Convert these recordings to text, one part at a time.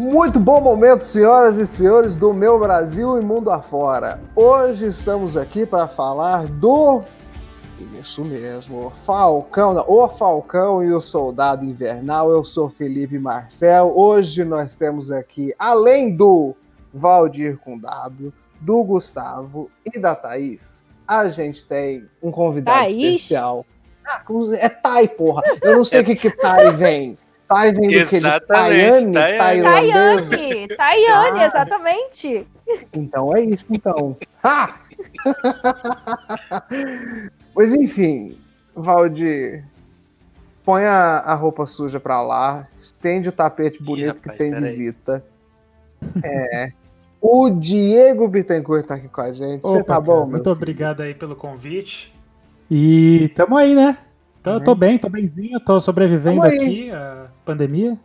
Muito bom momento, senhoras e senhores do meu Brasil e mundo afora. Hoje estamos aqui para falar do. Isso mesmo, Falcão, o Falcão e o Soldado Invernal. Eu sou Felipe Marcel. Hoje nós temos aqui, além do Valdir com W, do Gustavo e da Thaís, a gente tem um convidado Thaís? especial. Ah, é Thay, porra. Eu não sei o que que Thay vem. Que? De Exatamente, Tayane? Tayane. Ah. exatamente. Então é isso, então. Ha! Mas enfim, Valdir, põe a, a roupa suja pra lá, estende o tapete bonito que rapaz, tem peraí. visita. É. O Diego Bittencourt tá aqui com a gente. Você Opa, tá cara, bom, meu Muito filho? obrigado aí pelo convite. E tamo aí, né? Tô, Né? tô bem, tô benzinho, tô sobrevivendo aqui à pandemia.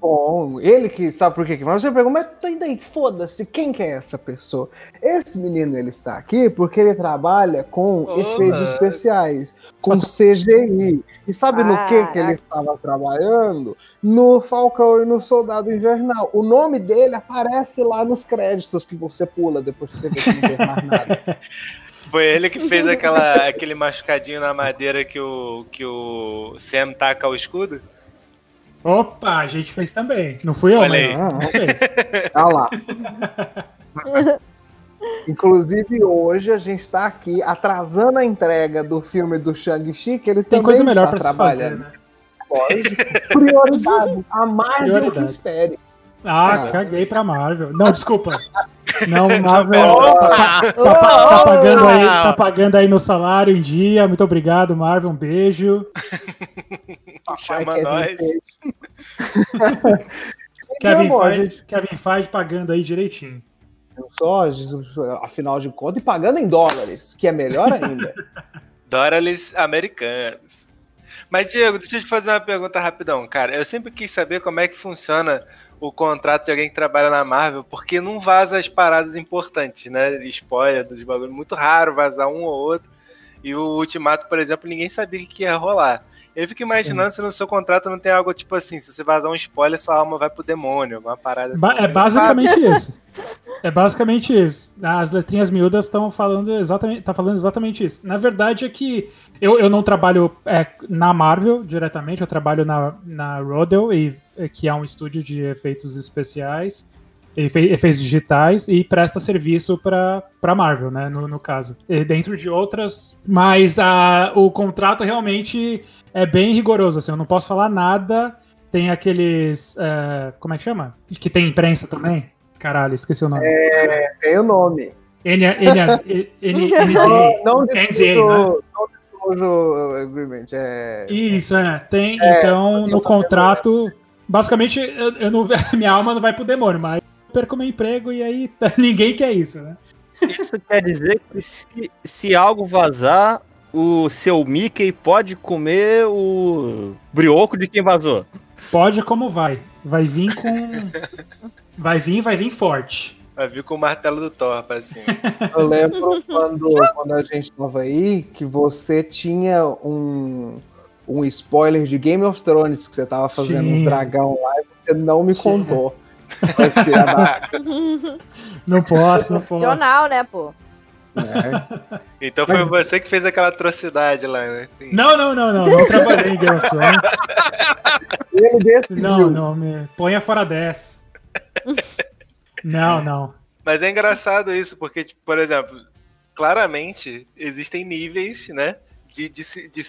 Bom, ele que sabe por quê que vai. Você pergunta, mas daí, foda-se, quem que é essa pessoa? Esse menino, ele está aqui porque ele trabalha com Olá. efeitos especiais, com. CGI. E sabe no que que ele Caraca. estava trabalhando? No Falcão e no Soldado Invernal. O nome dele aparece lá nos créditos que você pula depois que você vê que não tem mais nada. Foi ele que fez aquela, aquele machucadinho na madeira que o, que o Sam taca o escudo? Opa, a gente fez também. Não fui eu, Olha mas aí. Ah, não fez. Olha lá. Inclusive, hoje a gente está aqui atrasando a entrega do filme do Shang-Chi, que ele Tem também coisa melhor está pra se fazer, né? Prioridade. A Marvel que espere. Ah, Ah. caguei pra Marvel. Não, desculpa. Não, Marvel Opa! tá, tá- tá pagando aí, tá pagando aí meu salário em dia. Muito obrigado, Marvel. Um beijo. Chama Kevin nós. Feige. Kevin bom, a Feige, gente- Kevin Feige pagando aí direitinho. Só, Jesus, afinal de contas, e pagando em dólares, que é melhor ainda. Dólares americanos. Mas, Diego, deixa eu te fazer uma pergunta rapidão, cara. Eu sempre quis saber como é que funciona o contrato de alguém que trabalha na Marvel, porque não vaza as paradas importantes, né? Spoiler dos bagulhos. Muito raro vazar um ou outro. E o Ultimato, por exemplo, ninguém sabia o que ia rolar. Eu fico imaginando se no seu contrato não tem algo tipo assim, se você vazar um spoiler, sua alma vai pro demônio, alguma parada Ba- assim. é basicamente isso. É basicamente isso. As letrinhas miúdas estão falando exatamente, tá falando exatamente isso. Na verdade é que eu, eu não trabalho é, na Marvel diretamente, eu trabalho na, na Rodel, e, é, que é um estúdio de efeitos especiais, efe- efeitos digitais, e presta serviço para Marvel, né, no, no caso. E dentro de outras, mas a, o contrato realmente é bem rigoroso, assim, eu não posso falar nada tem aqueles. é, como é que chama? Que tem imprensa também? Caralho, esqueci o nome. Tem o nome. N, N, N, NZA. Não, não NDA, disclosure, não disclosure agreement. É... Isso, é. Tem, É, então, no contrato. Basicamente, eu, eu não, minha alma não vai pro demônio, mas eu perco meu emprego e aí ninguém quer isso, né? Isso quer dizer que se, se algo vazar, o seu Mickey pode comer o brioco de quem vazou. Pode como vai. Vai vir com. Vai vir, vai vir forte. Vai vir com o martelo do Thor pra cima. Eu lembro quando, quando a gente tava aí que você tinha um, um spoiler de Game of Thrones que você tava fazendo uns Tinha. dragão lá e você não me Tinha. contou. Não posso, não posso. Profissional, né, pô? É. Então foi Mas- você que fez aquela atrocidade lá, né? Não, não, não, não. Não trabalhei em Game of Thrones. Não, não, me ponha fora dessa. Não, não. Mas é engraçado isso, porque, tipo, por exemplo, claramente existem níveis, né? De, de, se- de,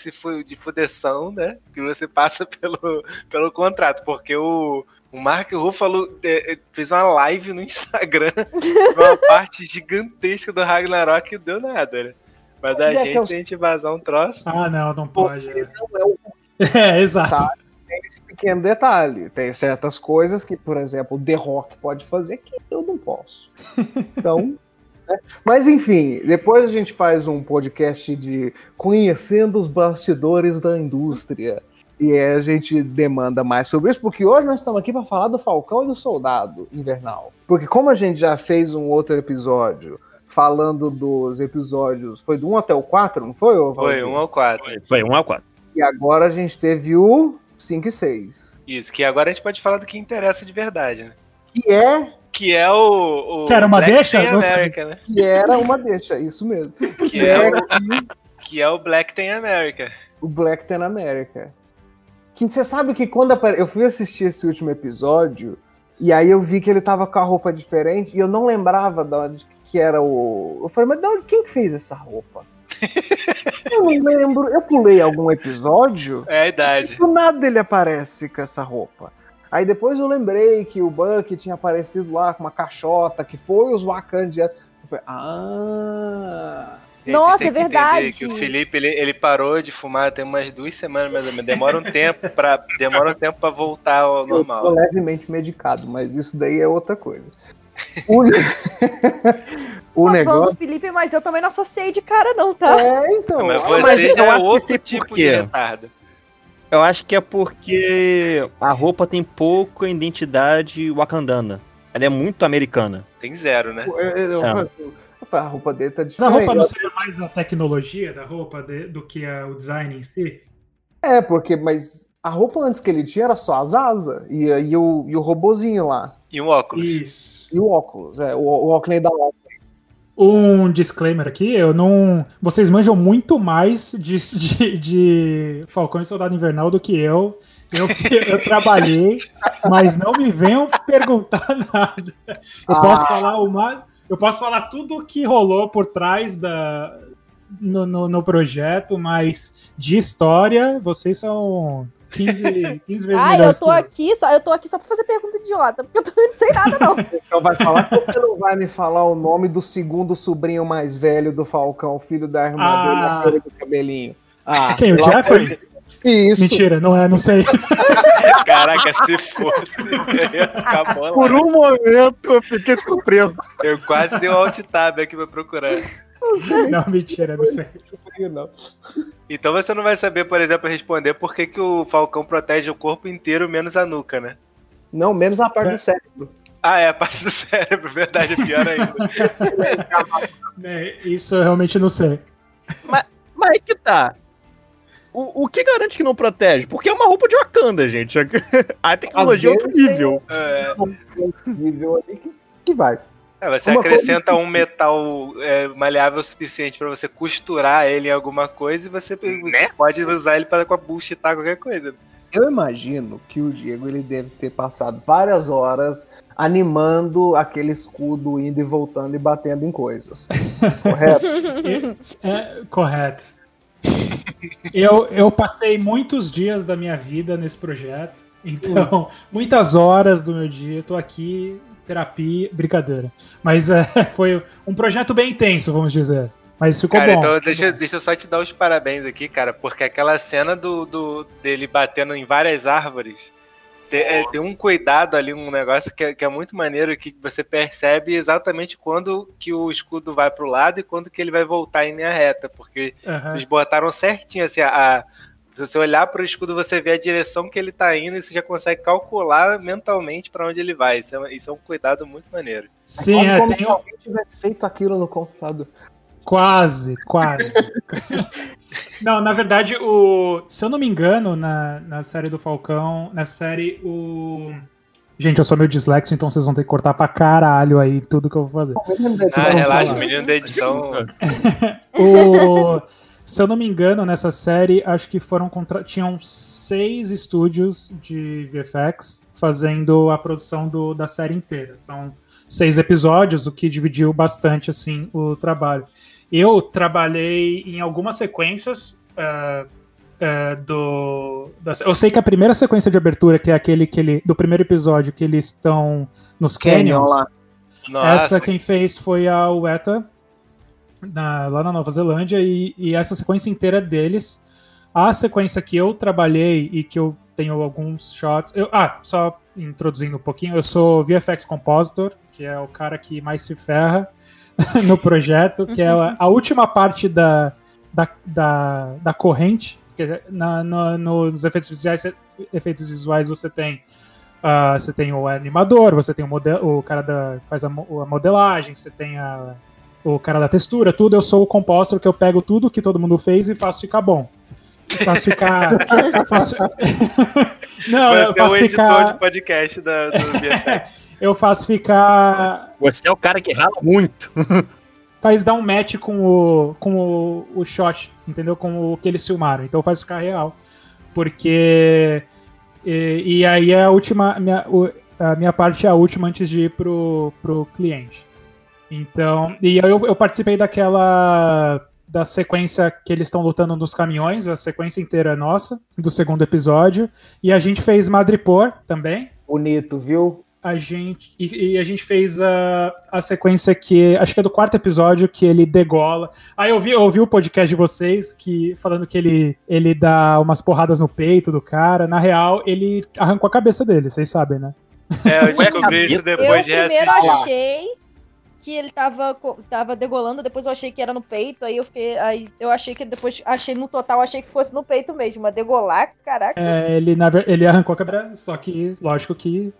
de fudeção, né? Que você passa pelo, pelo contrato. Porque o, o Mark Ruffalo é, é, fez uma live no Instagram, uma parte gigantesca do Ragnarok e deu nada, né? Mas a é que gente, eu- se a gente vazar um troço. Ah, não, não pode. Você não é o É, exato. Sabe? Tem esse pequeno detalhe. Tem certas coisas que, por exemplo, The Rock pode fazer que eu não posso. Então. né? Mas enfim, depois a gente faz um podcast de conhecendo os bastidores da indústria. E aí a gente demanda mais sobre isso, porque hoje nós estamos aqui para falar do Falcão e do Soldado Invernal. Porque como a gente já fez um outro episódio falando dos episódios, foi do 1 até o 4, não foi? ô Foi Valdir? um ao quatro. Foi 1 a 4. E agora a gente teve o 5 e 6. Isso, que agora a gente pode falar do que interessa de verdade, né? Que é Que é o. o Que era uma Black deixa? Tem. America, né? que era uma deixa, isso mesmo. Que é, o, que é o Black Tem America. o Black Ten America. Que você sabe que quando apare... eu fui assistir esse último episódio e aí eu vi que ele tava com a roupa diferente e eu não lembrava de onde que era o. Eu falei, mas de onde, quem que fez essa roupa? eu não lembro. Eu pulei algum episódio É a idade. do nada ele aparece com essa roupa. Aí depois eu lembrei que o Buck tinha aparecido lá com uma caixota, que foi os Wakandianos. Eu falei, ah. Gente, Nossa, é que entender verdade. Que o Felipe ele, ele parou de fumar tem umas duas semanas mais ou menos. Demora um tempo para demora um tempo para voltar ao Eu tô normal. levemente medicado, mas isso daí é outra coisa. O, o Tá negócio. Felipe, mas eu também não associei de cara, não, tá? É, então. Mas ah, você mas é outro por tipo de retardo. Eu acho que é porque a roupa tem pouca identidade wakandana. Ela é muito americana. Tem zero, né? eu, eu, eu É. eu a roupa dele tá Mas a diferente. roupa não seria mais a tecnologia da roupa de- do que a- o design em si? É, porque, mas a roupa antes que ele tinha era só as asas e, e, o, e o robozinho lá. E um óculos. Isso. E o óculos, é, o, o óculos da óculos. Um disclaimer aqui, eu não. Vocês manjam muito mais de, de, de Falcão e Soldado Invernal do que eu. Eu, eu trabalhei, mas não me venham perguntar nada. Eu Ah. posso falar uma. Eu posso falar tudo o que rolou por trás da, no, no, no projeto, mas de história, vocês são 15, 15 vezes Ah, eu melhores tô que eu. aqui só, eu tô aqui só pra fazer pergunta idiota, porque eu também não sei nada, não. Então vai falar que você não vai me falar o nome do segundo sobrinho mais velho do Falcão, filho da irmã dele, Ah. aquele do cabelinho. Ah, Quem, o Jeffrey? Isso. Mentira, não é, não sei. Caraca, se fosse, eu ia ficar bolado. Por um momento eu fiquei surpreso. Eu quase dei um alt tab aqui pra procurar. Não, mentira, não sei. Então você não vai saber, por exemplo, responder por que, que o Falcão protege o corpo inteiro menos a nuca, né? Não, menos a parte É. do cérebro. Ah, é a parte do cérebro, verdade, é pior ainda. É, isso eu realmente não sei. Mas aí que tá. O, o que garante que não protege? Porque é uma roupa de Wakanda, gente. A tecnologia é outro nível. É, Nível ali que, que vai. É, você Uma acrescenta um metal é, maleável o suficiente pra você costurar ele em alguma coisa e você Né? pode usar ele para bullshitar qualquer coisa. Eu imagino que o Diego ele deve ter passado várias horas animando aquele escudo indo e voltando e batendo em coisas. Correto? É, correto. Eu, eu passei muitos dias da minha vida nesse projeto. Então, muitas horas do meu dia, eu tô aqui, terapia, brincadeira. Mas é, foi um projeto bem intenso, vamos dizer. Mas ficou Cara, bom. então deixa, bom. deixa eu só te dar os parabéns aqui, cara, porque aquela cena do, do dele batendo em várias árvores tem, é, tem um cuidado ali, um negócio que é, que é muito maneiro, que você percebe exatamente quando que o escudo vai pro lado e quando que ele vai voltar em linha reta, porque Aham. vocês botaram certinho, assim, a- se você olhar pro escudo, você vê a direção que ele tá indo e você já consegue calcular mentalmente pra onde ele vai. Isso é, isso é um cuidado muito maneiro. Sim, Quase é, como tem se alguém tivesse feito aquilo no computador. Quase, quase. não, na verdade, o. Se eu não me engano, na, na série do Falcão, na série, o. Gente, eu sou meio dislexo, então vocês vão ter que cortar pra caralho aí tudo que eu vou fazer. Ah, relaxa, falar. o menino da edição. O- se eu não me engano, nessa série, acho que foram contra... tinham seis estúdios de VFX fazendo a produção do- da série inteira. São seis episódios, o que dividiu bastante assim o trabalho. Eu trabalhei em algumas sequências ah, ah, do. da- eu sei que a primeira sequência de abertura, que é aquele que ele, do primeiro episódio, que eles estão nos Canyon canyons. lá. Nossa, Essa quem fez foi a Weta, na- lá na Nova Zelândia, e, e essa sequência inteira deles. A sequência que eu trabalhei e que eu tenho alguns shots. eu- ah, só introduzindo um pouquinho, eu sou VFX Compositor, que é o cara que mais se ferra no projeto, que é a, última parte da, da, da, da corrente. Dizer, na- no- nos efeitos visuais, efeitos visuais você tem ah, você tem o animador, você tem o, model, o cara da que faz a, a modelagem, você tem a, o cara da textura, tudo. Eu sou o compositor que eu pego tudo que todo mundo fez e faço ficar bom. Eu faço ficar. eu faço... Não, Você eu é o faço editor ficar. de podcast da, do. Eu faço ficar. Você é o cara que rala muito. Faz dar um match com o. com o, o shot, entendeu? Com o que eles filmaram. Então faz ficar real. Porque. E, e aí é a última. Minha, a minha parte é a última antes de ir pro, pro cliente. Então. E aí eu, eu participei daquela. Da sequência que eles estão lutando nos caminhões, a sequência inteira é nossa, do segundo episódio. E a gente fez Madripoor também Bonito, viu? a gente e, e a gente fez a, a sequência que acho que é do quarto episódio que ele degola. Aí eu vi, eu ouvi o podcast de vocês que falando que ele ele dá umas porradas no peito do cara. Na real, ele arrancou a cabeça dele, vocês sabem, né? É, eu descobri isso Eu depois de primeiro reassistir. achei que ele tava, tava degolando, depois eu achei que era no peito, aí eu fiquei. Aí eu achei que depois achei no total, achei que fosse no peito mesmo. Mas degolar, caraca. É, ele na ele arrancou a cabeça, só que lógico que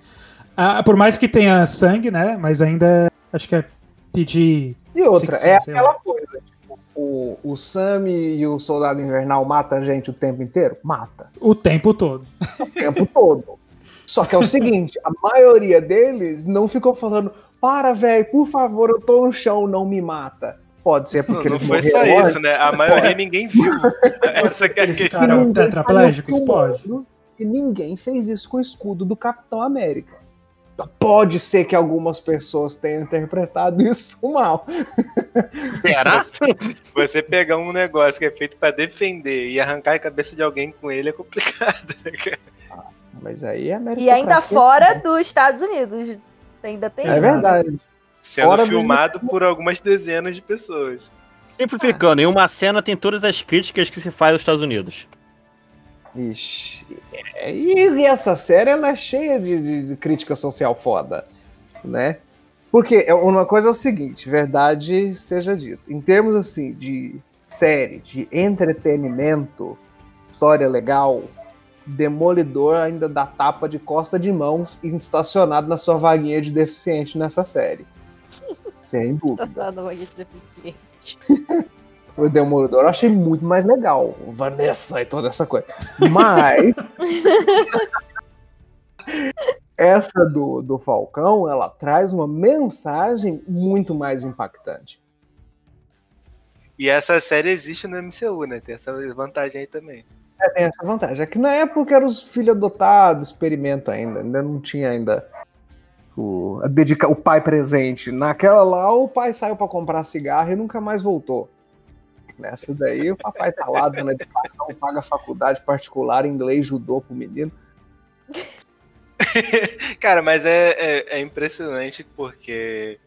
ah, por mais que tenha sangue, né? Mas ainda acho que é pedir E outra, é aquela lá. coisa, tipo, o, o Sam e o Soldado Invernal matam a gente o tempo inteiro? Mata. o tempo todo. O tempo todo. Só que é o seguinte, a maioria deles não ficou falando, para, velho, por favor, eu tô no chão, não me mata. Pode ser Não, porque não eles foi só isso, né? A maioria ninguém viu. Essa que é a questão. tetraplégicos? Pode. E ninguém fez isso com o escudo do Capitão América. Então, Pode ser que algumas pessoas tenham interpretado isso mal. Será? Você pegar um negócio que é feito pra defender e arrancar a cabeça de alguém com ele é complicado. né, cara? Mas aí é E ainda meritocracia. fora dos Estados Unidos. Ainda tem É isso. verdade. Sendo Fora do- filmado por algumas dezenas de pessoas. Simplificando, em uma cena tem todas as críticas que se faz aos Estados Unidos. Ixi. é, E essa série ela é cheia de, de- de crítica social foda, né? Porque é- uma coisa é o seguinte, verdade seja dita. Em termos assim de série, de entretenimento, história legal, Demolidor ainda dá tapa de costa de mãos e estacionado na sua vaguinha de deficiente nessa série. Sem dúvida. Tá dando uma gente deficiente. O Demolidor eu achei muito mais legal. O Vanessa e toda essa coisa. Mas. essa do, do Falcão, ela traz uma mensagem muito mais impactante. E essa série existe no MCU, né? Tem essa vantagem aí também. É, tem essa vantagem. É que na época eram os filhos adotados, experimento ainda. Ainda não tinha ainda o, a dedica, o pai presente. Naquela lá, o pai saiu pra comprar cigarro e nunca mais voltou. Nessa daí, o papai tá lá dando educação, paga faculdade particular, inglês, judô pro menino. Cara, mas é, é, é impressionante porque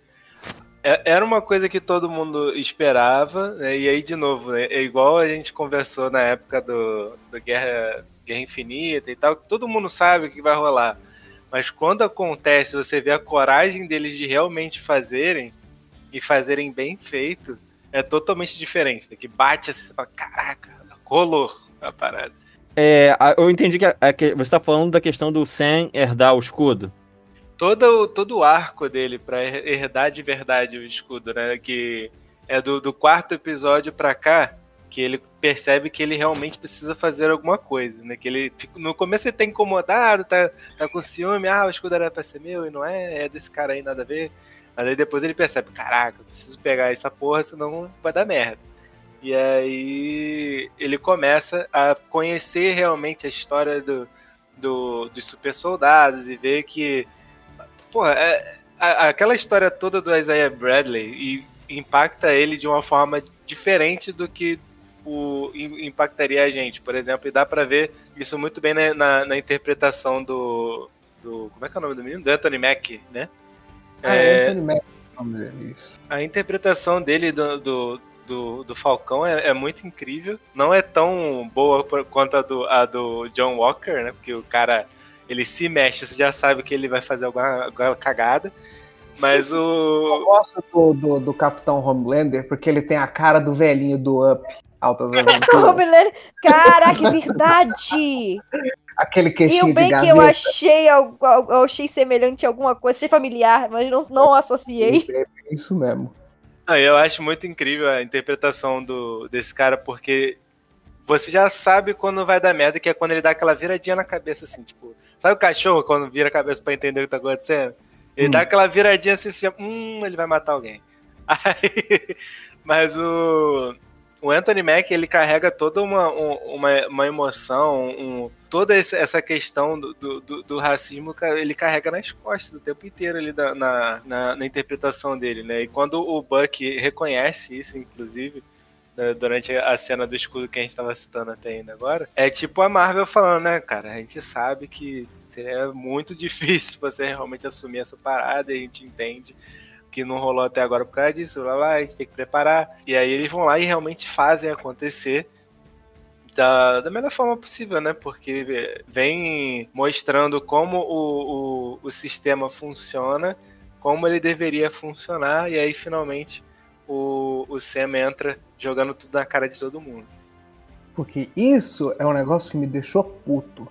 era uma coisa que todo mundo esperava, né? E aí, de novo, né? é igual a gente conversou na época do, do Guerra, Guerra Infinita e tal, todo mundo sabe o que vai rolar. Mas quando acontece, você vê a coragem deles de realmente fazerem e fazerem bem feito, é totalmente diferente. né? Que bate assim, você fala, caraca, rolou a parada. É, eu entendi que, a- que você tá falando da questão do Sam herdar o escudo. Todo, o- todo o arco dele her- herdar de verdade o escudo, né? Que é do, do quarto episódio pra cá que ele percebe que ele realmente precisa fazer alguma coisa, né? Que ele no começo ele tá incomodado, tá, tá com ciúme, ah, o escudo era pra ser meu e não é, é desse cara aí, nada a ver. Mas aí depois ele percebe, caraca, preciso pegar essa porra, senão vai dar merda. E aí ele começa a conhecer realmente a história do, do- dos super soldados e ver que Porra, é- a- aquela história toda do Isaiah Bradley e impacta ele de uma forma diferente do que o, im- impactaria a gente, por exemplo, e dá pra ver isso muito bem né, na, na interpretação do, do. Como é que é o nome do menino? Do Anthony Mack, né? Ah, É, Anthony Mackie, o nome dele, isso. a interpretação dele do, do, do, do Falcão é, é muito incrível. Não é tão boa por- quanto a do, a do John Walker, né? Porque o cara ele se mexe, você já sabe que ele vai fazer alguma, alguma cagada. Mas Eu o. gosto do, do, do Capitão Homelander porque ele tem a cara do velhinho do Up, Altas Aventuras. Homelander- Caraca, que verdade! Aquele E queixinho o bem de que eu achei, al- eu achei semelhante a alguma coisa, achei familiar, mas não, não associei. É isso mesmo. Ah, eu acho muito incrível a interpretação do, desse cara, porque você já sabe quando vai dar merda, que é quando ele dá aquela viradinha na cabeça, assim, tipo. Sabe o cachorro quando vira a cabeça pra entender o que tá acontecendo? Ele Hum. dá aquela viradinha assim, assim, hum, ele vai matar alguém. Aí, mas o, o Anthony Mack, ele carrega toda uma, um- uma, uma emoção, um- toda essa questão do, do, do- racismo, ele carrega nas costas o tempo inteiro ali na, na, na interpretação dele, né? E quando o Buck reconhece isso, inclusive, né, durante a cena do escudo que a gente estava citando até ainda agora, é tipo a Marvel falando, né, cara, a gente sabe que seria muito difícil você realmente assumir essa parada e a gente entende que não rolou até agora por causa disso, lá, lá, a gente tem que preparar. E aí eles vão lá e realmente fazem acontecer da, da melhor forma possível, né? Porque vem mostrando como o, o, o sistema funciona, como ele deveria funcionar, e aí finalmente o, o Sam entra jogando tudo na cara de todo mundo. Porque isso é um negócio que me deixou puto.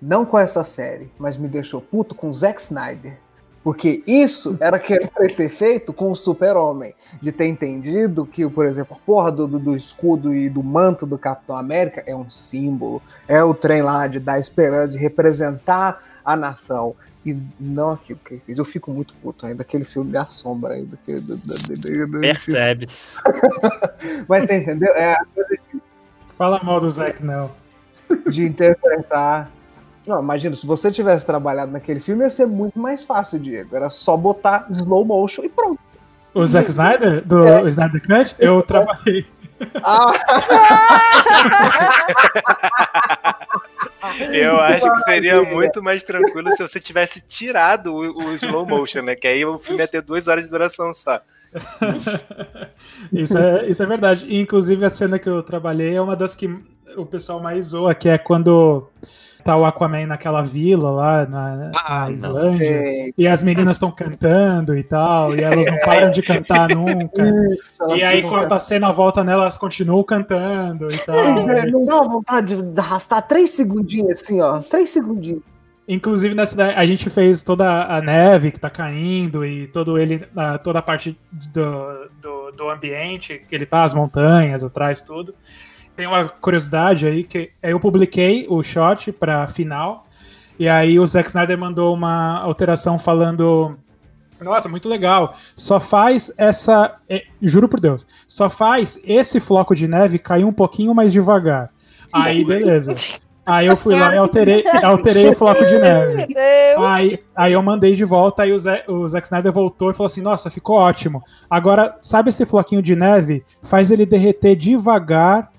Não com essa série, mas me deixou puto com Zack Snyder. Porque isso era que ele ter feito com o Super-Homem. De ter entendido que, por exemplo, a porra do- do escudo e do manto do Capitão América é um símbolo. É o trem lá de dar esperança, de representar a nação. E não aquilo que ele fez. Eu fico muito puto ainda. Aquele filme me assombra ainda. do- Percebe-se. Mas você entendeu? É Fala mal do Zack, não. de interpretar. Não, imagina, se você tivesse trabalhado naquele filme, ia ser muito mais fácil, Diego. Era só botar slow motion e pronto. O Zack Snyder, do É. Snyder Cut, eu trabalhei. Ah, Eu acho que seria muito mais tranquilo se você tivesse tirado o, o slow motion, né? Que aí o filme ia ter duas horas de duração só. isso, é, isso é verdade. E, inclusive, a cena que eu trabalhei é uma das que o pessoal mais zoa, que é quando tá o Aquaman naquela vila lá na, Ah, na. Islândia. E as meninas estão cantando e tal, e elas não param de cantar nunca. Isso, E aí, quando a cena volta nela, elas continuam cantando e tal. É, Não dá vontade de arrastar três segundinhos assim, ó. Três segundinhos. Inclusive, nessa daí, a gente fez toda a neve que tá caindo e todo ele, toda a parte do, do, do ambiente que ele tá, as montanhas atrás, tudo. Tem uma curiosidade aí que eu publiquei o shot pra final e aí o Zack Snyder mandou uma alteração falando nossa, muito legal. Só faz essa. é, juro por Deus. Só faz esse floco de neve cair um pouquinho mais devagar. Aí, beleza. Aí eu fui lá e alterei, alterei o floco de neve. Meu Deus. Aí, aí eu mandei de volta, aí o, Zé, o Zack Snyder voltou e falou assim: Nossa, ficou ótimo. Agora, sabe esse floquinho de neve? Faz ele derreter devagar,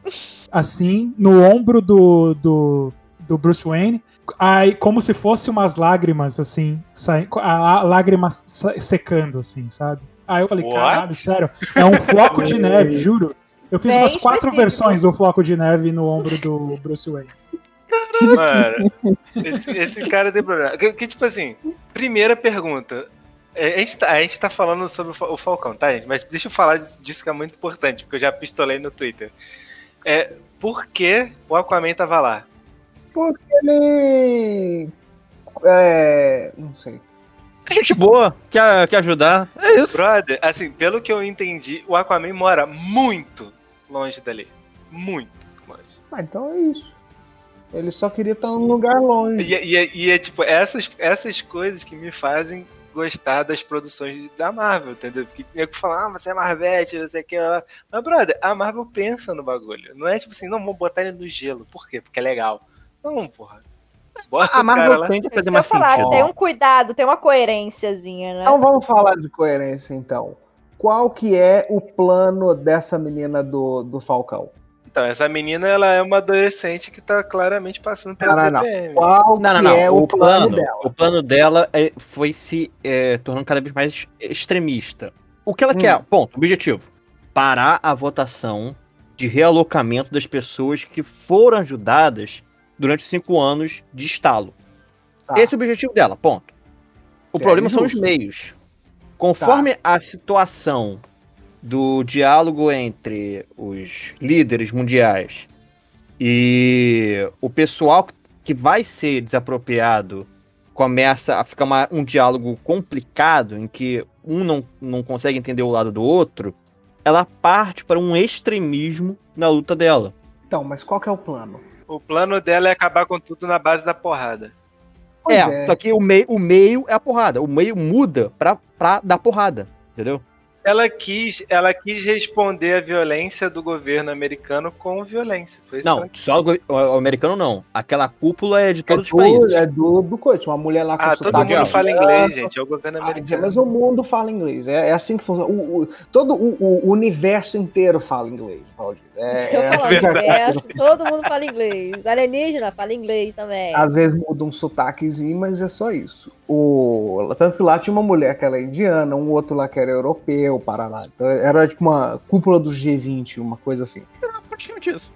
assim, no ombro do, do, do Bruce Wayne. Aí, como se fosse umas lágrimas, assim, sai, a, a lágrima secando, assim, sabe? Aí eu falei, What? caralho, sério, é um floco de neve, juro. Eu fiz Bem umas quatro específico. versões do floco de neve no ombro do Bruce Wayne. Mano, esse, esse cara tem problema. Que, que, tipo assim, primeira pergunta. É, A gente, tá, a gente tá falando sobre o Fa- o Falcão, tá, gente? Mas deixa eu falar disso, disso que é muito importante, porque eu já pistolei no Twitter. É, por que o Aquaman tava lá? Porque ele. É. Não sei. Gente boa, quer, quer ajudar. É isso. Brother, assim, pelo que eu entendi, o Aquaman mora muito longe dali. Muito longe. Ah, então é isso. Ele só queria estar num lugar longe. E, é- e, é- e é tipo, essas, essas coisas que me fazem gostar das produções da Marvel, entendeu? Porque o nego fala, ah, você é Marvete, não sei o que. Mas, brother, a Marvel pensa no bagulho. Não é tipo assim, não, vamos botar ele no gelo. Por quê? Porque é legal. Não, porra. Bota A cara Marvel tende a fazer que eu mais falar, sentido. tem um cuidado, tem uma coerênciazinha, né? Então vamos falar de coerência então. Qual que é o plano dessa menina do, do Falcão? Então, essa menina, ela é uma adolescente que tá claramente passando pela Não, não, não. TPM. Qual Não, não, não. é o, plano, dela? o plano dela é- foi se é, tornando cada vez mais extremista. O que ela Hum. quer? Ponto, objetivo. Parar a votação de realocamento das pessoas que foram ajudadas durante cinco anos de estalo. Tá. Esse é o objetivo dela, ponto. O É, problema são os meios. Conforme a situação do diálogo entre os líderes mundiais e o pessoal que vai ser desapropriado começa a ficar uma- um diálogo complicado em que um não, não consegue entender o lado do outro, ela parte para um extremismo na luta dela. Então, mas qual que é o plano? O plano dela é acabar com tudo na base da porrada. Pois É, só que o meio, o meio é a porrada. O meio muda pra, pra dar porrada. Entendeu? Ela quis, ela quis responder à violência do governo americano com violência. Foi isso que Não, só o, go- o americano não. Aquela cúpula é de É todos os do, países. é do, do coach. Uma mulher lá com Ah, todo mundo fala inglês, gente. É o governo Ah, americano. mas o mundo fala inglês. É, é assim que funciona. O, o- todo o, o universo inteiro fala inglês, Valdir. É, é falo assim acontece. todo mundo fala inglês. Alienígena fala inglês também. Às vezes muda um sotaquezinho, mas é só isso. O, tanto que lá tinha uma mulher que era indiana, um outro lá que era europeu, Paraná. Então era tipo uma cúpula do G20, uma coisa assim. Praticamente isso.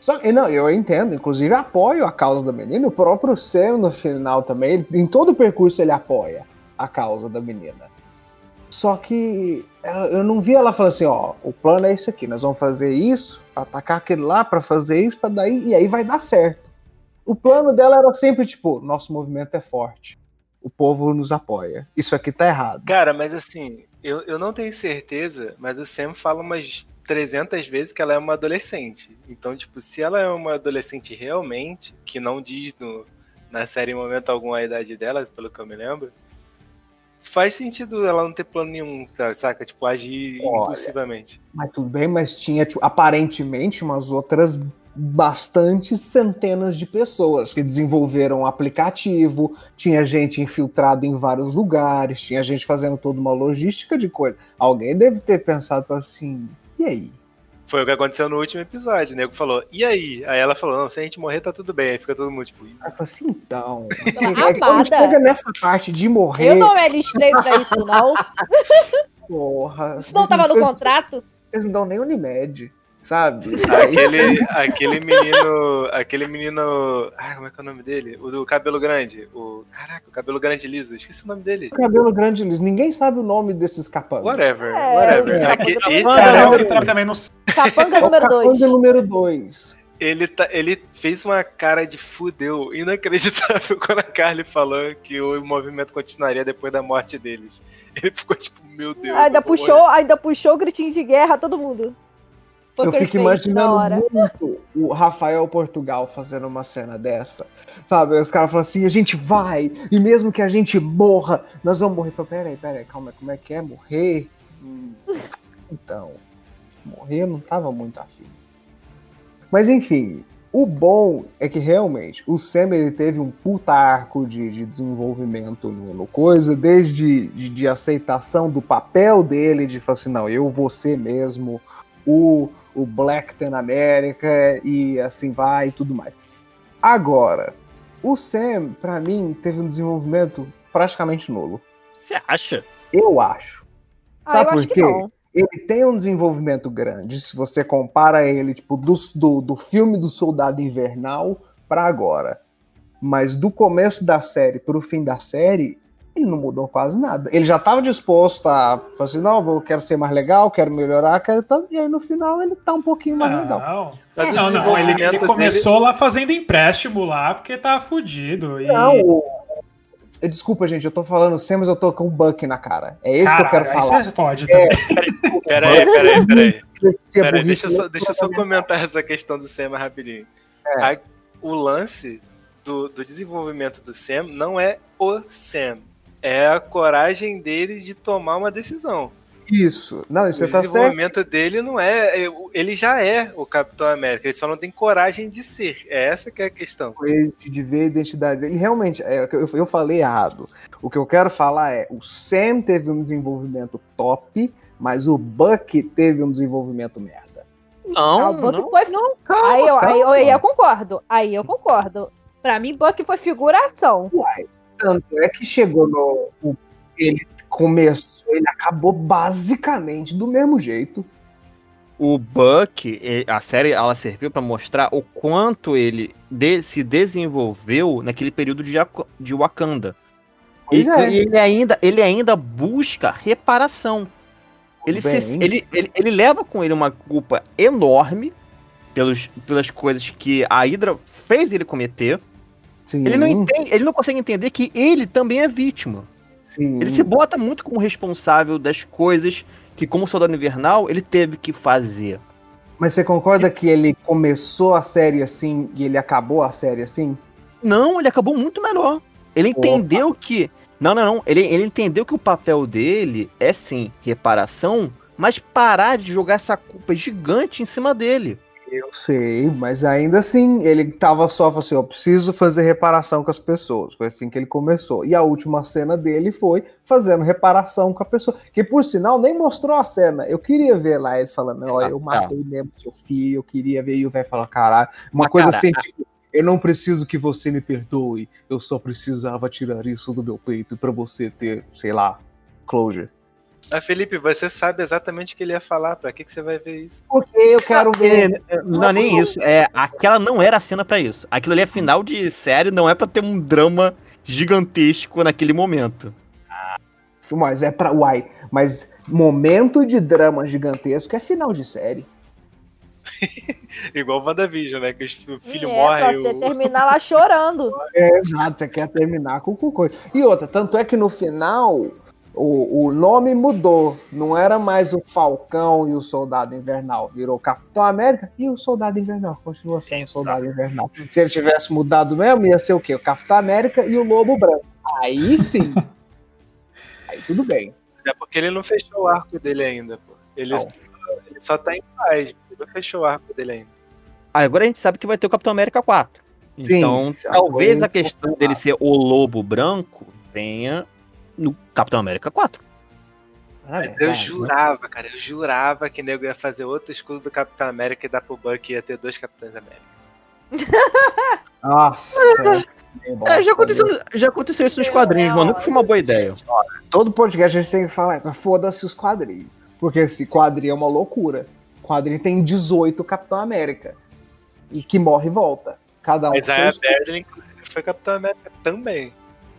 Só, e não, eu entendo, inclusive apoio a causa da menina. O próprio Sam no final também, ele- em todo o percurso ele apoia a causa da menina. Só que eu não vi ela falando assim, ó, o plano é esse aqui, nós vamos fazer isso, atacar aquele lá, pra fazer isso, para daí e aí vai dar certo. O plano dela era sempre tipo, nosso movimento é forte, o povo nos apoia. Isso aqui tá errado. Cara, mas assim, eu, eu não tenho certeza, mas o Sam fala umas 300 vezes que ela é uma adolescente. Então, tipo, se ela é uma adolescente realmente, que não diz no, na série em momento algum a idade dela, pelo que eu me lembro, faz sentido ela não ter plano nenhum, tá, saca? Tipo, agir Olha. impulsivamente. Mas tudo bem, mas tinha tipo, aparentemente umas outras bastantes centenas de pessoas que desenvolveram um aplicativo, tinha gente infiltrado em vários lugares, tinha gente fazendo toda uma logística de coisa. Alguém deve ter pensado assim, e aí? Foi o que aconteceu no último episódio. O nego falou, e aí? Aí ela falou, não, se a gente morrer, tá tudo bem. Aí fica todo mundo, tipo. Aí eu falei assim, então. Aí quando chega nessa parte de morrer, Eu não me alistrei pra isso, não. porra. Isso não tava no vocês- contrato. Vocês não dão nem Unimed, sabe? Aquele, aquele menino. Aquele menino. Ah, como é que é o nome dele? O do cabelo grande. O. Caraca, o cabelo grande liso. Esqueci o nome dele. cabelo grande liso. Ninguém sabe o nome desses capangas. Whatever, É, whatever. é. Esse eu que tra- também não. Capanga É o número 2. capanga número 2. ele, tá, ele fez uma cara de fudeu inacreditável quando a Carly falou que o movimento continuaria depois da morte deles. Ele ficou tipo, meu Deus. Ainda puxou, morrer. ainda puxou o gritinho de guerra a todo mundo. Eu fico imaginando muito o Rafael Portugal fazendo uma cena dessa. Sabe? Os caras falam assim: a gente vai, e mesmo que a gente morra, nós vamos morrer. Eu falo, peraí, peraí, calma, como é que é? Morrer? Hum, então, morrer eu não tava muito afim. Mas enfim, o bom é que realmente o Sam ele teve um puta arco de, de desenvolvimento no, no coisa, desde de, de aceitação do papel dele, de falar assim: não, eu vou ser mesmo o o Blackton América e assim vai e tudo mais. Agora, o Sam, pra mim, teve um desenvolvimento praticamente nulo. Você acha? Eu acho. Ah, Sabe eu por acho que quê? não. Ele tem um desenvolvimento grande. Se você compara ele, tipo, do, do, do filme do Soldado Invernal pra agora. Mas do começo da série pro fim da série, ele não mudou quase nada. Ele já estava disposto a falar assim, não, eu quero ser mais legal, quero melhorar, quero tanto. E aí no final ele tá um pouquinho mais legal. Não, Mas o não, não. Ele, ele começou lá fazendo empréstimo lá porque tava fudido. E... Não, o- Desculpa, gente, eu tô falando Sam, mas eu tô com o Buck na cara. É isso que eu quero falar. você fode também. Peraí, peraí, peraí. É Peraí, deixa eu, só, eu- deixa eu só comentar essa questão do mais rapidinho. É. A- o lance do, do desenvolvimento do Sam não é o Sam. É a coragem dele de tomar uma decisão. Isso. Não, o você tá certo. desenvolvimento dele não é. Ele já é o Capitão América, ele só não tem coragem de ser. É essa que é a questão. de, de ver a identidade dele. E realmente, é, eu, eu falei errado. O que eu quero falar é: o Sam teve um desenvolvimento top, mas o Buck teve um desenvolvimento merda. Não, Ah, o Buck não. foi. Calma, aí, eu, aí, eu, calma. aí eu concordo. Aí eu concordo. Pra mim, Buck foi figuração. Tanto é que chegou no. ele começou, ele acabou basicamente do mesmo jeito. O Buck, a série, ela serviu pra mostrar o quanto ele de- se desenvolveu naquele período de, de Wakanda. Pois E é. ele, ainda, ele ainda busca reparação. Ele, se- ele, ele, ele leva com ele uma culpa enorme pelos, pelas coisas que a Hydra fez ele cometer. Sim, Ele não entende, ele não consegue entender que ele também é vítima. sim. Ele se bota muito como responsável das coisas que, como soldado invernal, ele teve que fazer. Mas você concorda que ele começou a série assim e ele acabou a série assim? Não, ele acabou muito melhor. Ele entendeu que. Não, não, não. Ele, ele entendeu que o papel dele é sim reparação, mas parar de jogar essa culpa gigante em cima dele. Eu sei, mas ainda assim, ele tava só falando assim, eu preciso fazer reparação com as pessoas. Foi assim que ele começou. E a última cena dele foi fazendo reparação com a pessoa. Que por sinal nem mostrou a cena. Eu queria ver lá ele falando, ó, eu matei mesmo seu filho, eu queria ver e o velho falar, caralho. Uma coisa cara, assim, tipo, eu não preciso que você me perdoe. Eu só precisava tirar isso do meu peito pra você ter, sei lá, closure. Mas, Felipe, você sabe exatamente o que ele ia falar. Pra que, que você vai ver isso? Porque eu quero ver. É, não é nem isso. É, aquela não era a cena pra isso. Aquilo ali é final de série, não é pra ter um drama gigantesco naquele momento. Mas é pra. Uai, mas momento de drama gigantesco é final de série. Igual o WandaVision, né? Que o filho é, morre. pra e você o... terminar lá chorando. É, exato, você quer terminar com com coisa. E outra, tanto é que no final o, o nome mudou. Não era mais o Falcão e o Soldado Invernal. Virou Capitão América e o Soldado Invernal. Continua sendo o Soldado Invernal. Se ele tivesse mudado mesmo, ia ser o quê? O Capitão América e o Lobo Branco. Aí sim. Aí tudo bem. É porque ele não fechou o arco dele ainda, pô. Ele, só, ele só tá em paz. Ele não fechou o arco dele ainda. Agora a gente sabe que vai ter o Capitão América 4. Sim, então, talvez a questão dele ser o lobo branco venha no Capitão América 4. Mas né? eu jurava, cara, eu jurava que o nego ia fazer outro escudo do Capitão América e dar pro Buck e ia ter dois Capitães América. Nossa. é É, já, aconteceu, viu? já aconteceu isso nos quadrinhos, mano. Nunca foi uma boa ideia. Todo podcast a gente tem que falar, foda-se os quadrinhos. Porque esse quadrinho é uma loucura. O quadrinho tem 18 Capitão América. E que morre e volta. Cada um Mas a inclusive, foi Capitão América também.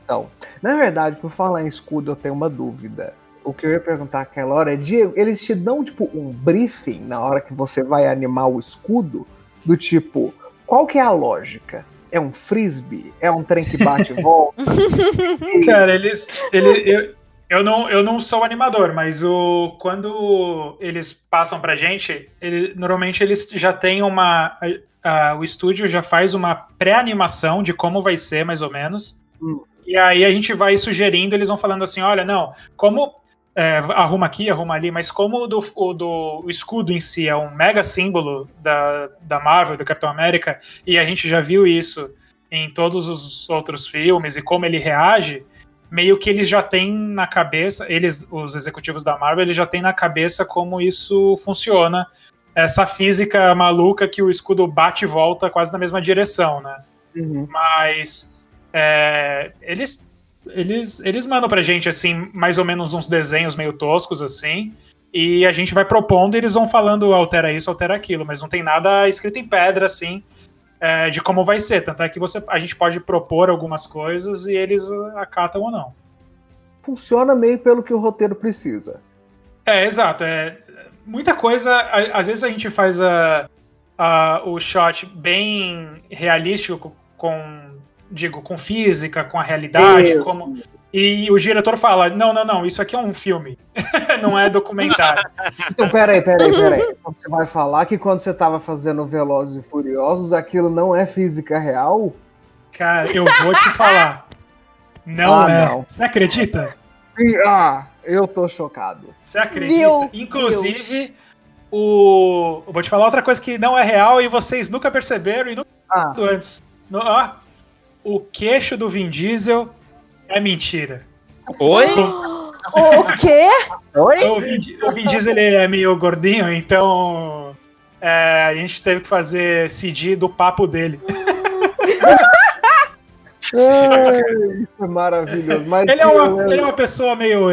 Então, na verdade, por falar em escudo, eu tenho uma dúvida. O que eu ia perguntar aquela hora é, Diego, eles te dão, tipo, um briefing na hora que você vai animar o escudo? Do tipo, qual que é a lógica? É um frisbee? É um trem que bate e volta? Cara, eles. ele, eu, eu, não, eu não sou animador, mas o, quando eles passam pra gente, ele, normalmente eles já têm uma. a- a- o estúdio já faz uma pré-animação de como vai ser, mais ou menos. Hum. E aí a gente vai sugerindo, eles vão falando assim: olha, não, como. é, arruma aqui, arruma ali, mas como o do, o do o escudo em si é um mega símbolo da, da Marvel, do Capitão América, e a gente já viu isso em todos os outros filmes e como ele reage, meio que eles já têm na cabeça, eles, os executivos da Marvel, eles já têm na cabeça como isso funciona. Essa física maluca que o escudo bate e volta quase na mesma direção, né? Uhum. Mas é, eles, eles, eles mandam pra gente, assim, mais ou menos uns desenhos meio toscos, assim, e a gente vai propondo e eles vão falando altera isso, altera aquilo, mas não tem nada escrito em pedra, assim, é, de como vai ser. Tanto é que você, a gente pode propor algumas coisas e eles acatam ou não. Funciona meio pelo que o roteiro precisa. É, exato. É, muita coisa. a- Às vezes a gente faz a, a- o shot bem realístico com. Digo, com física, com a realidade, Isso. como. E o diretor fala: não, não, não, isso aqui é um filme, não é documentário. Então, peraí, peraí, peraí. Você vai falar que quando você tava fazendo Velozes e Furiosos, aquilo não é física real? Cara, eu vou te falar. Não Ah, é. não. Você acredita? Ah, eu tô chocado. Você acredita? Meu Inclusive, o. Eu vou te falar outra coisa que não é real e vocês nunca perceberam e nunca Ah, antes. No- ó, o queixo do Vin Diesel é mentira. Oi? O quê? Oi? O Vin, o Vin Diesel ele é meio gordinho, então é, a gente teve que fazer CG do papo dele. ai, isso é maravilhoso. Mas Ele é eu, uma, lembro, ele é uma pessoa meio.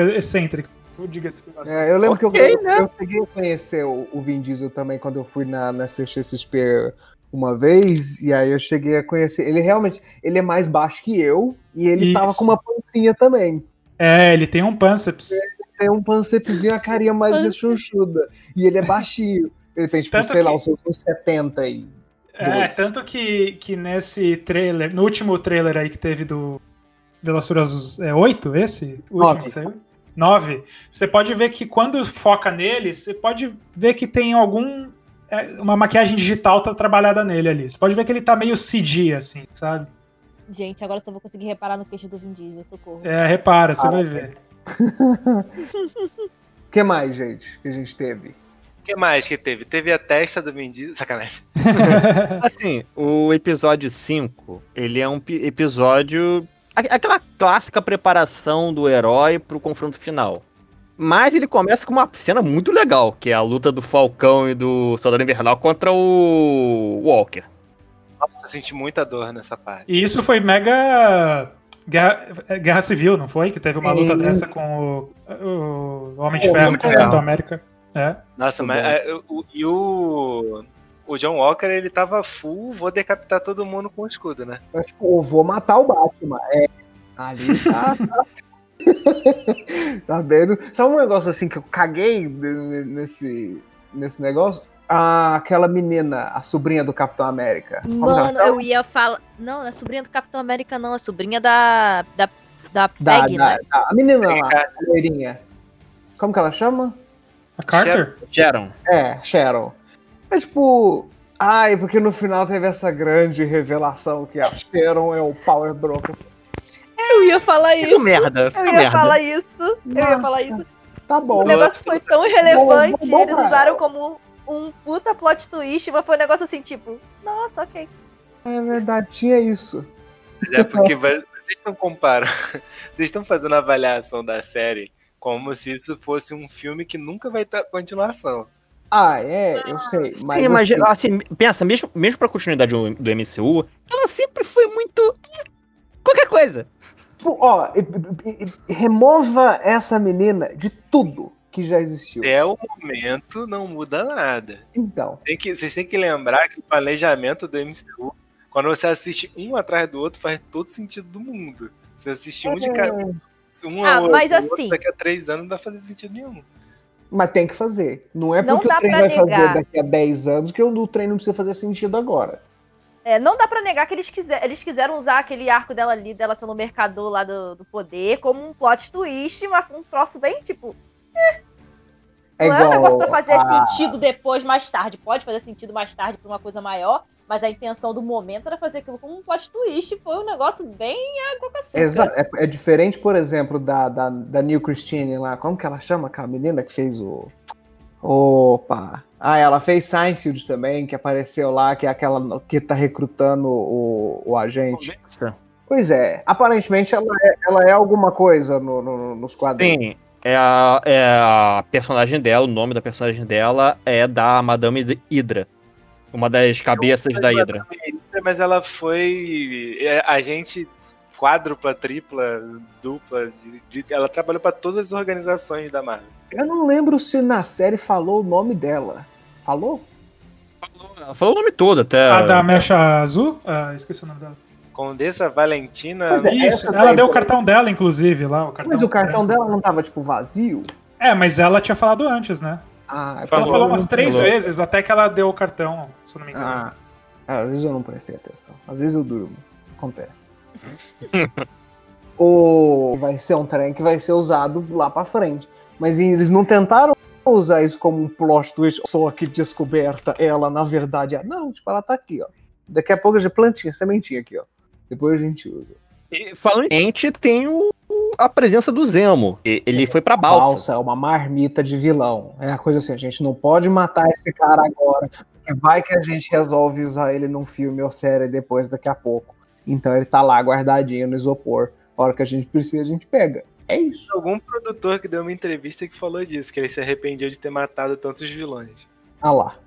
Diga-se que você. é, eu lembro que Ok, eu, né? eu cheguei a conhecer o, o Vin Diesel também quando eu fui na, na CXP uma vez, e aí eu cheguei a conhecer. Ele realmente ele é mais baixo que eu, e ele Isso. tava com uma pancinha também. É, ele tem um pânceps. Tem um pancepezinho, a carinha mais rechonchuda. E ele é baixinho. Ele tem, tipo, Tanto sei lá, que- os seus uns 70 aí. É, tanto que, que nesse trailer, no último trailer aí que teve do Velociraptor é 8, esse? O último Nove. que saiu? 9. Você pode ver que quando foca nele, você pode ver que tem algum é, uma maquiagem digital tá trabalhada nele ali. Você pode ver que ele tá meio CG, assim, sabe? Gente, agora eu só vou conseguir reparar no queixo do Vin Diesel, socorro. É, repara, você Ah, vai ver. O que mais, gente, que a gente teve? O que mais que teve? Teve a testa do Vin Diesel. Sacanagem. Assim, o episódio 5, ele é um pi- episódio. Aquela clássica preparação do herói pro confronto final. Mas ele começa com uma cena muito legal, que é a luta do Falcão e do Soldado Invernal contra o Walker. Nossa, eu senti muita dor nessa parte. E isso foi mega guerra, guerra civil, não foi? Que teve uma luta Sim. dessa com o, o Homem de O Ferro Homem com o. Capitão América. É. Nossa, Muito mas é, o- e o. O John Walker, ele tava full, vou decapitar todo mundo com o escudo, né? Mas, tipo, eu vou matar o Batman. É. Ali tá. tá... tá vendo? Sabe um negócio assim que eu caguei ne- nesse, nesse negócio? Ah, aquela menina, a sobrinha do Capitão América. Mano, eu ia falar. Não, não é sobrinha do Capitão América, não. É sobrinha da. Da, da Peg, da- né? da- a menina lá, a loirinha. Como que ela chama? A Carter? Sharon. É, Sharon. É tipo. Ai, porque no final teve essa grande revelação que a Sharon é o Power Broker. Eu ia falar Fica isso. merda, Eu fica ia merda. falar isso. Eu ia falar isso. Tá bom. O negócio foi tão irrelevante, Bom, bom eles usaram como um puta plot twist, mas foi um negócio assim, tipo, nossa, ok. É verdade, tinha isso. É porque vocês estão comparando. Vocês estão fazendo a avaliação da série como se isso fosse um filme que nunca vai ter continuação. Ah, é, eu sei. Mas, Sim, mas assim, assim, pensa, mesmo, mesmo pra continuidade do MCU, ela sempre foi muito. Qualquer coisa. tipo, ó, remova essa menina de tudo que já existiu. Até o momento não muda nada. Então, Tem que, vocês têm que lembrar que o planejamento do MCU, quando você assiste um atrás do outro, faz todo sentido do mundo. Você assiste um de cada. Um Ah, mas outro, assim- daqui a três anos não vai fazer sentido nenhum. mas tem que fazer. Não é Não porque dá o trem vai fazer negar. daqui a 10 anos que o trem não precisa fazer sentido agora. É, não dá pra negar que eles, quiser, eles quiseram usar aquele arco dela ali, dela sendo o mercador lá do, do poder, como um plot twist, mas um troço bem, tipo, É não é um negócio pra fazer a- sentido depois, mais tarde. Pode fazer sentido mais tarde pra uma coisa maior, mas a intenção do momento era fazer aquilo como um plot twist. Foi um negócio bem água com açúcar. Exa- é, é diferente, por exemplo, da, da, da New Christine lá. Como que ela chama? Aquela menina que fez o. Opa! Ah, ela fez Seinfeld também, que apareceu lá, que é aquela que tá recrutando o, o agente. Conversa. Pois é, aparentemente ela é, ela é alguma coisa no- no- nos quadrinhos. Sim, é a, é a personagem dela, o nome da personagem dela é da Madame Hydra. Uma das cabeças da Hydra. Mas ela foi é, agente quádrupla, tripla, dupla. de- de- ela trabalhou pra todas as organizações da Marvel. Eu não lembro se na série falou o nome dela. Falou? Ela falou o nome todo até. A da mecha azul? Ah, esqueci o nome dela. Condessa Valentina. É, Isso, ela daí deu o cartão dela, inclusive, lá. O cartão Mas o cartão dela não tava, tipo, vazio? É, mas ela tinha falado antes, né? Ah, Ela Falou, falou umas três falou. vezes até que ela deu o cartão, se eu não me engano. Ah, às vezes eu não prestei atenção. Às vezes eu durmo. Acontece. o vai ser um trem que vai ser usado lá pra frente. Mas eles não tentaram usar isso como um plot twist. Só que descoberta ela, na verdade, é. Não, tipo, ela tá aqui, ó. Daqui a pouco já plantinha, sementinha aqui, ó. Depois a gente usa. E falando em gente, tem o, a presença do Zemo. E- Ele foi pra balsa. Balsa é uma marmita de vilão. É a coisa assim, a gente não pode matar esse cara agora. Porque vai que a gente resolve usar ele num filme ou série depois, daqui a pouco. Então ele tá lá guardadinho no isopor. A hora que a gente precisa, a gente pega. É isso. Algum produtor que deu uma entrevista que falou disso, que ele se arrependia de ter matado tantos vilões. Ah lá.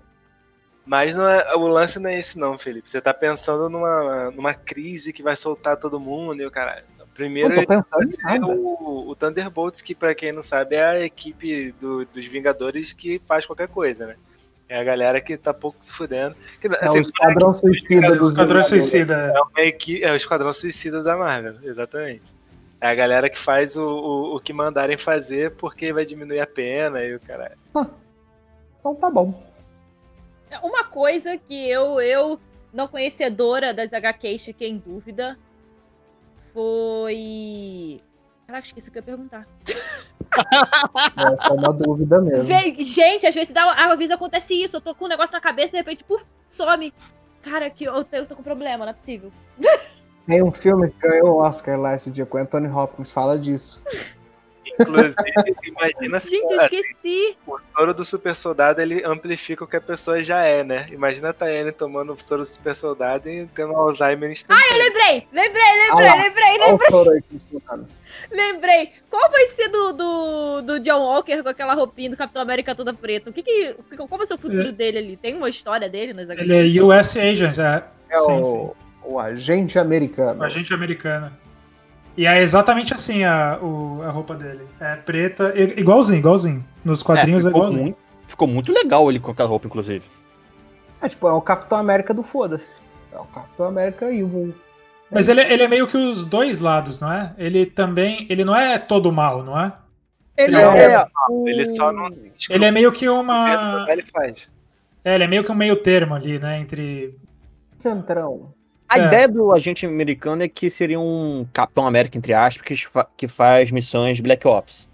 Mas não é- o lance não é esse não, Felipe. Você tá pensando numa, numa crise que vai soltar todo mundo e o caralho. Primeiro Não tô pensando vai em ser nada. o, o Thunderbolts, que pra quem não sabe é a equipe do- dos Vingadores que faz qualquer coisa, né? É a galera que tá pouco se fudendo. Que, É assim, o Esquadrão Suicida Esquadrão dos Esquadrão Vingadores. Suicida. É, uma equipe, é o Esquadrão Suicida da Marvel, exatamente. É a galera que faz o, o, o que mandarem fazer porque vai diminuir a pena e o caralho. Então tá bom. Uma coisa que eu, eu não conhecedora das HQs, fiquei em dúvida, foi... Caraca, esqueci o que eu ia perguntar. É uma dúvida mesmo. Gente, às vezes dá, às vezes acontece isso. Eu tô com um negócio na cabeça e de repente, puf, some. Cara, que eu, tô- eu tô com problema, não é possível. Tem um filme que ganhou o Oscar lá esse dia com Anthony Hopkins, fala disso. Inclusive, imagina se Gente, eu esqueci. o soro do super soldado ele amplifica o que a pessoa já é, né? Imagina a Tayane tomando o soro do super soldado e tendo Alzheimer instantâneo. Lembrei, lembrei, Ah lembrei, lembrei, Olha o soro aí lembrei. Qual vai ser do, do, do John Walker com aquela roupinha do Capitão América toda preta? O que que, qual vai ser o futuro dele ali? Tem uma história dele nas Ele é US Agent, é. É sim, o, sim. O agente americano. O agente americano. E é exatamente assim a, o- a roupa dele. É preta, igualzinho, igualzinho. Nos quadrinhos é, ficou, igualzinho. muito, ficou muito legal ele com aquela roupa, inclusive. É tipo, é o Capitão América do foda-se. É o Capitão América Evil. Mas ele, ele é meio que os dois lados, não é? Ele também. Ele não é todo mal, não é? Ele Não, é. Ele só não. Ele é meio que uma. Ele faz. É, ele é meio que um meio termo ali, né? Entre. Centrão. A É. ideia do agente americano é que seria um Capitão América, entre aspas, que, fa- que faz missões Black Ops.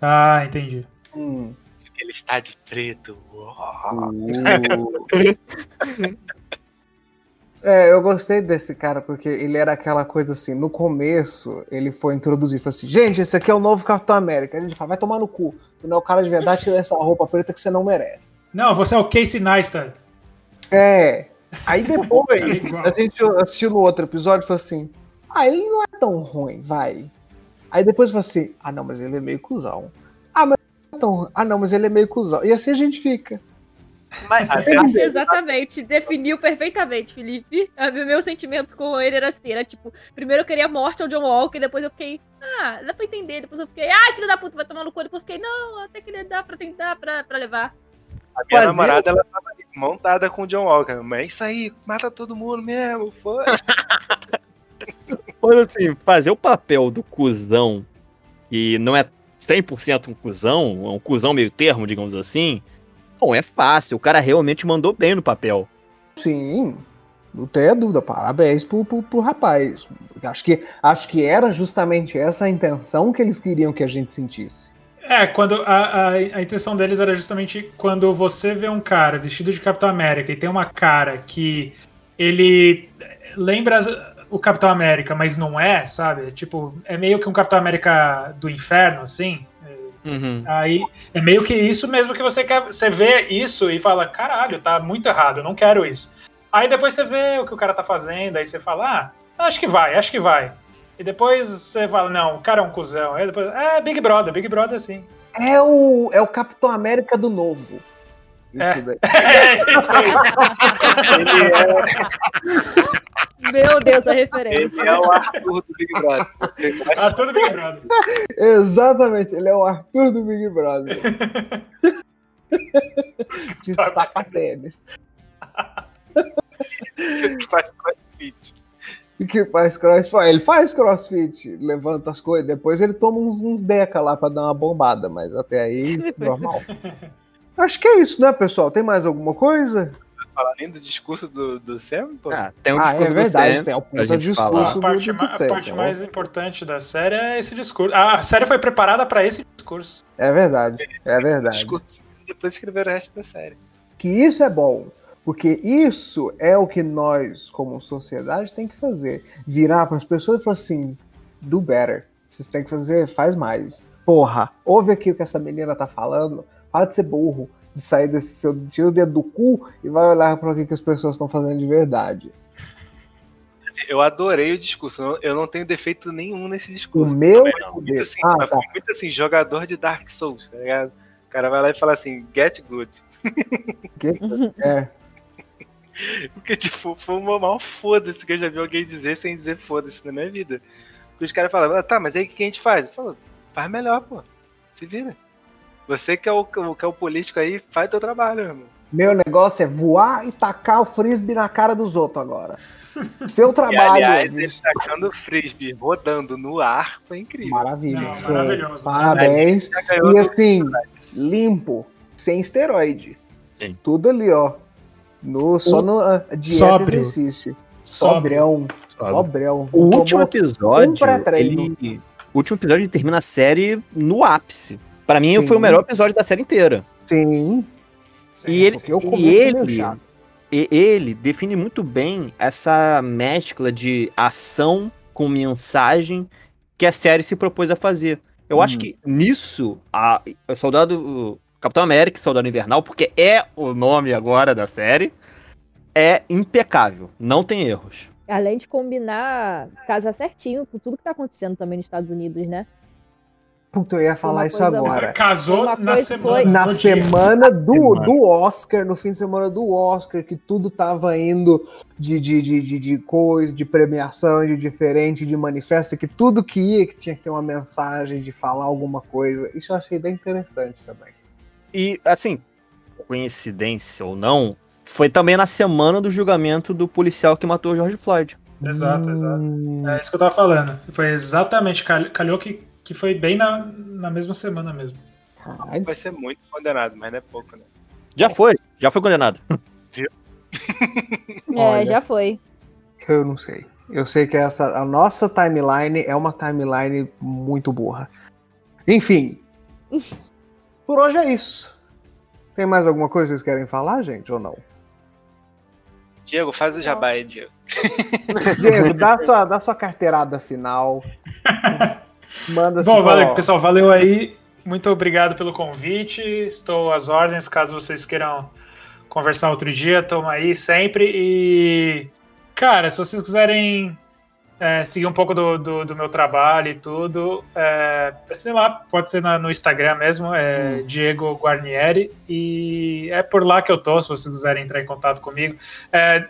Ah, entendi. Hum. Porque ele está de preto. Uau. É, eu gostei desse cara, porque ele era aquela coisa assim, no começo ele foi introduzido, falou assim, gente, esse aqui é o novo Capitão América. A gente fala, vai tomar no cu. Tu não é o cara de verdade, tira essa roupa preta que você não merece. Não, você é o Casey Neistat. É. Aí depois, Cara, igual. a gente assistiu no outro episódio e falou assim, ah, ele não é tão ruim, vai. Aí depois falou assim, ah não, mas ele é meio cuzão. Ah, mas não é tão ruim. Ah não, mas ele é meio cuzão. E assim a gente fica. Mas, Entendi. Exatamente, definiu perfeitamente, Felipe. O meu sentimento com ele era assim, era tipo, primeiro eu queria a morte ao John Walker, depois eu fiquei, ah, dá pra entender, depois eu fiquei, ai, filho da puta, vai tomar no cu, depois eu fiquei, não, até que ele dá pra tentar pra, pra levar. A minha Fazer namorada, ela tava ali, montada com o John Walker. Mas é isso aí, mata todo mundo mesmo. Foda. Mas assim, fazer o papel do cuzão, que não é 100% um cuzão, é um cuzão meio termo, digamos assim, bom, é fácil. O cara realmente mandou bem no papel. Sim, não tenha dúvida. Parabéns pro, pro, pro rapaz. Acho que, acho que era justamente essa a intenção que eles queriam que a gente sentisse. É, quando a, a, a intenção deles era justamente quando você vê um cara vestido de Capitão América e tem uma cara que ele lembra o Capitão América, mas não é, sabe? É Tipo, é meio que um Capitão América do inferno, assim. Aí é meio que isso mesmo que você quer. Você vê isso e fala, caralho, tá muito errado, eu não quero isso. Aí depois você vê o que o cara tá fazendo, aí você fala, ah, acho que vai, acho que vai. E depois você fala, não, o cara é um cuzão. Aí depois, é, Big Brother, Big Brother sim. É o, é o Capitão América do novo. Isso É. daí. É, isso, é isso. Ele é, Meu Deus, a referência. ele é o Arthur do Big Brother. Ah, tudo Big Brother. Exatamente, ele é o Arthur do Big Brother. De tapa tênis. que faz crossfit. E que faz crossfit. Ele faz crossfit, levanta as coisas. Depois ele toma uns, uns deca lá pra dar uma bombada, mas até aí, normal. Acho que é isso, né, pessoal? Tem mais alguma coisa? Falar nem do discurso do, do Sam, pô. Ah, tem um ah, é discurso do verdade, Sam tem pra puta gente falar. discurso A parte, do, do a parte mais importante da série é esse discurso. A série foi preparada pra esse discurso. É verdade, é verdade. Discurso, depois escrever o resto da série. Que isso é bom, porque isso é o que nós, como sociedade, tem que fazer. Virar para as pessoas e falar assim: do better. Vocês têm que fazer, faz mais. Porra, ouve aqui o que essa menina tá falando. Para de ser burro, de sair desse seu. Tira o dedo do cu e vai olhar para o que, que as pessoas estão fazendo de verdade. Eu adorei o discurso. eu não- tenho defeito nenhum nesse O discurso. meu. Muito assim, Ah, tá. muito assim, jogador de Dark Souls, tá ligado? O cara vai lá e fala assim, get good. Que- É. Porque, tipo, foi uma maior foda-se que eu já vi alguém dizer sem dizer foda-se na minha vida. Porque os caras falavam, ah, tá, mas aí o que a gente faz? Eu falo, faz melhor, pô. Se vira. Você que é o, que é o político aí, faz teu trabalho, irmão. Meu negócio é voar e tacar o frisbee na cara dos outros agora. Seu E, trabalho. aliás, é ele tacando o frisbee rodando no ar foi incrível. Maravilha. Não, maravilhoso. Parabéns. E assim, limpo, sem esteroide. Sim. Tudo ali, ó. No, só no ah, dieta Sóbrio. e exercício. Sobrão. Sobrão. O último episódio, um ele, último episódio termina a série no ápice. Pra mim, Sim. foi o melhor episódio da série inteira. Sim. E ele, o e ele, e ele define muito bem essa mescla de ação com mensagem que a série se propôs a fazer. Eu acho Hum. que nisso, a, o Soldado. Capitão América e Soldado Invernal, porque é o nome agora da série, é impecável. Não tem erros. Além de combinar, casar certinho com tudo que tá acontecendo também nos Estados Unidos, né? Puta, eu ia falar Uma isso agora. Casou na semana. foi- Na semana do, do Oscar, no fim de semana do Oscar, que tudo tava indo de, de, de, de, de coisa, de premiação, de diferente, de manifesto, que tudo que ia, que tinha que ter uma mensagem, de falar alguma coisa. Isso eu achei bem interessante também. E, assim, coincidência ou não, foi também na semana do julgamento do policial que matou o George Floyd. Exato, exato. Hum, É isso que eu tava falando. Foi exatamente, cal- calhou que, que foi bem na, na mesma semana mesmo. caralho. Vai ser muito condenado, mas não é pouco, né? Já foi, já foi condenado. É, Olha. já foi. Eu não sei. Eu sei que essa, a nossa timeline é uma timeline muito burra. Enfim. Por hoje é isso. Tem mais alguma coisa que vocês querem falar, gente, ou não? Diego, faz o jabá aí, Diego. Diego, dá sua, dá sua carteirada final. Manda Bom, valeu, pessoal, valeu aí. Muito obrigado pelo convite. Estou às ordens, caso vocês queiram conversar outro dia, estamos aí sempre. E, cara, se vocês quiserem é, seguir um pouco do, do, do meu trabalho e tudo, é, sei lá, pode ser na- no Instagram mesmo, é Diego Guarnieri. E é por lá que eu tô, se vocês quiserem entrar em contato comigo. É,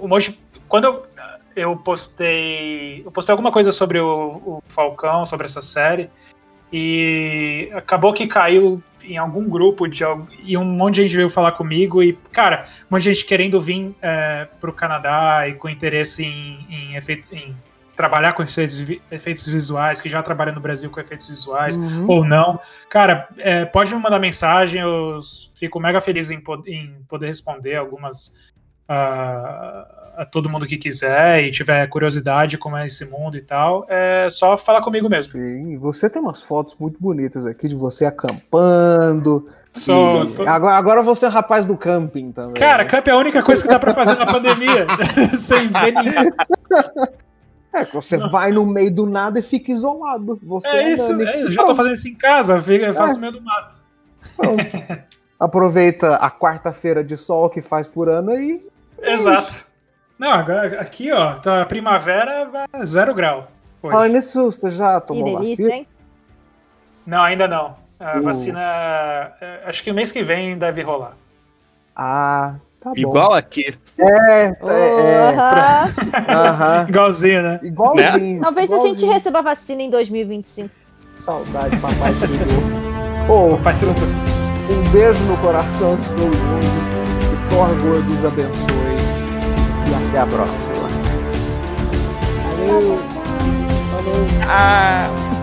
o Moji, quando eu, eu postei. Eu postei alguma coisa sobre o, o Falcão, sobre essa série. E acabou que caiu em algum grupo de e um monte de gente veio falar comigo e, cara, um monte de gente querendo vir é, pro Canadá e com interesse em, em, efeito, em trabalhar com efeitos, efeitos visuais, que já trabalha no Brasil com efeitos visuais, Uhum. ou não. Cara, é, pode me mandar mensagem, eu fico mega feliz em, po- em poder responder algumas a, a todo mundo que quiser e tiver curiosidade como é esse mundo e tal. É só falar comigo mesmo. Sim, você tem umas fotos muito bonitas aqui de você acampando. E tô- Agora, agora você é rapaz do camping também. Cara, né? camp é a única coisa que dá pra fazer na pandemia. Sem ver ninguém. É, você vai no meio do nada e fica isolado. Você É isso, andando. é, eu já tô fazendo isso em casa, fica- eu faço no meio do mato. Aproveita a quarta-feira de sol que faz por ano e Exato. Não, agora aqui, ó, tá primavera zero grau. hoje. Falando nisso, você já tomou delícia, vacina? hein? Não, ainda não. A Uh. vacina, é, acho que o mês que vem deve rolar. Ah, tá bom. Igual aqui. É, é, é. Aham. Aham. Igualzinho, né? Igualzinho. Talvez a gente igualzinho. receba vacina em 2025. Saudade, papai querido. Ô, Papai tudo. um beijo no coração de todo mundo. Que Thor Gordo os abençoe. Até a próxima. Valeu. Falou. Ah!